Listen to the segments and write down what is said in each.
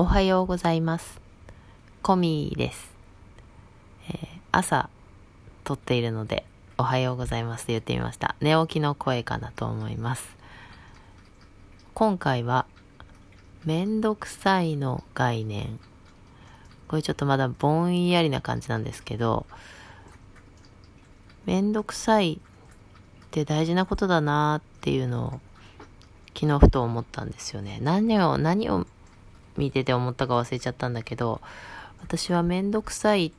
おはようございます。コミーです。えー朝撮っているので、おはようございますと言ってみました。寝起きの声かなと思います。今回は、めんどくさいの概念。これちょっとまだぼんやりな感じなんですけど、めんどくさいって大事なことだなっていうのを昨日ふと思ったんですよね。何を、何を見てて思ったか忘れちゃったんだけど、私はめんどくさい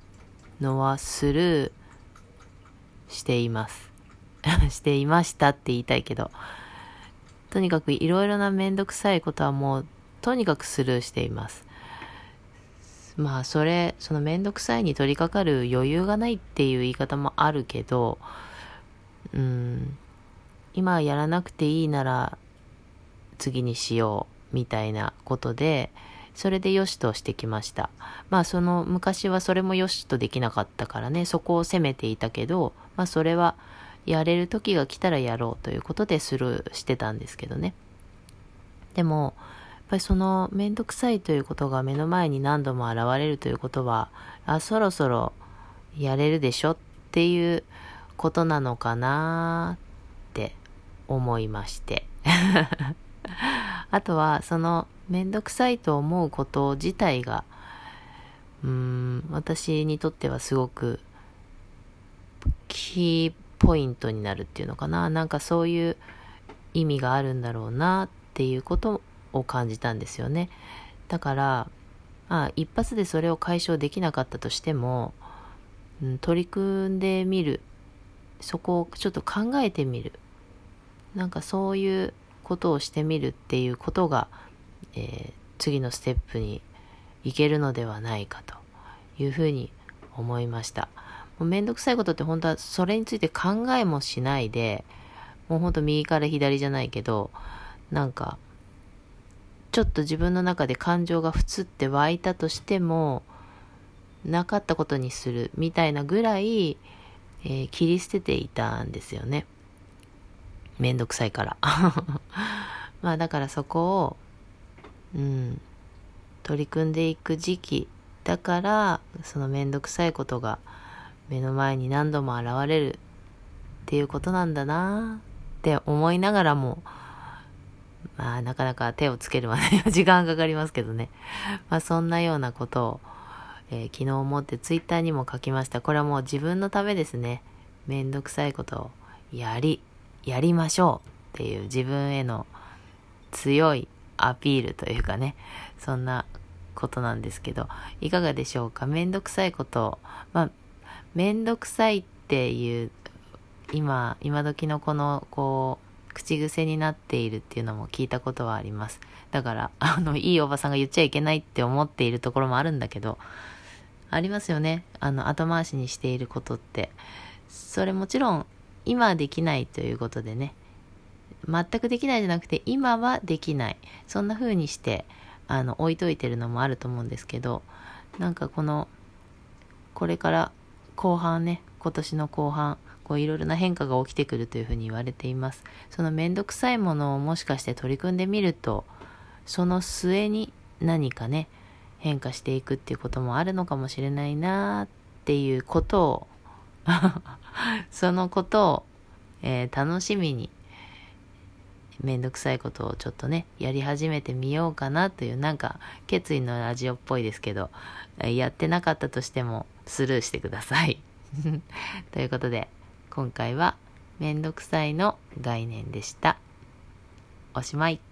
のはスルーしています。していましたって言いたいけど、とにかくいろいろなめんどくさいことはもう、とにかくスルーしています。まあ、それ、そのめんどくさいに取り掛かる余裕がないっていう言い方もあるけど、うん、今やらなくていいなら次にしようみたいなことで、それで良しとしてきました。まあその昔はそれも良しとできなかったからね、そこを責めていたけど、まあそれはやれる時が来たらやろうということでスルーしてたんですけどね。でも、やっぱりそのめんどくさいということが目の前に何度も現れるということは、あ、そろそろやれるでしょっていうことなのかなって思いまして。あとは、その、めんどくさいと思うこと自体が、うん、私にとってはすごく、キーポイントになるっていうのかな。なんかそういう意味があるんだろうなっていうことを感じたんですよね。だから、まあ、一発でそれを解消できなかったとしても、うん、取り組んでみる。そこをちょっと考えてみる。なんかそういうことをしてみるっていうことが、えー次のステップに行けるのではないかというふうに思いました。もうめんどくさいことって本当はそれについて考えもしないで、もうほんと右から左じゃないけど、なんか、ちょっと自分の中で感情がふつって湧いたとしても、なかったことにするみたいなぐらい、えー切り捨てていたんですよね。めんどくさいから。まあだからそこを、うん、取り組んでいく時期だから、そのめんどくさいことが目の前に何度も現れるっていうことなんだなって思いながらも、まあなかなか手をつけるまでは時間かかりますけどね。まあそんなようなことを、えー昨日思ってツイッターにも書きました。これはもう自分のためですね。めんどくさいことをやり、やりましょうっていう自分への強いアピールというかね、そんなことなんですけど、いかがでしょうか？めんどくさいことを、まあ、めんどくさいっていう、今、今時のこの、こう、口癖になっているっていうのも聞いたことはあります。だから、あの、いいおばさんが言っちゃいけないって思っているところもあるんだけど、ありますよね。あの、後回しにしていることって。それもちろん、今できないということでね、全くできないじゃなくて、今はできない。そんな風にして、あの、置いといてるのもあると思うんですけど、なんかこの、これから後半ね、今年の後半、こういろいろな変化が起きてくるというふうに言われています。そのめんどくさいものをもしかして取り組んでみると、その末に何かね、変化していくっていうこともあるのかもしれないなっていうことを、そのことを、えー楽しみに、めんどくさいことをちょっとね、やり始めてみようかなという、なんか、決意のラジオっぽいですけど、やってなかったとしてもスルーしてください。ということで、今回は、めんどくさいの概念でした。おしまい。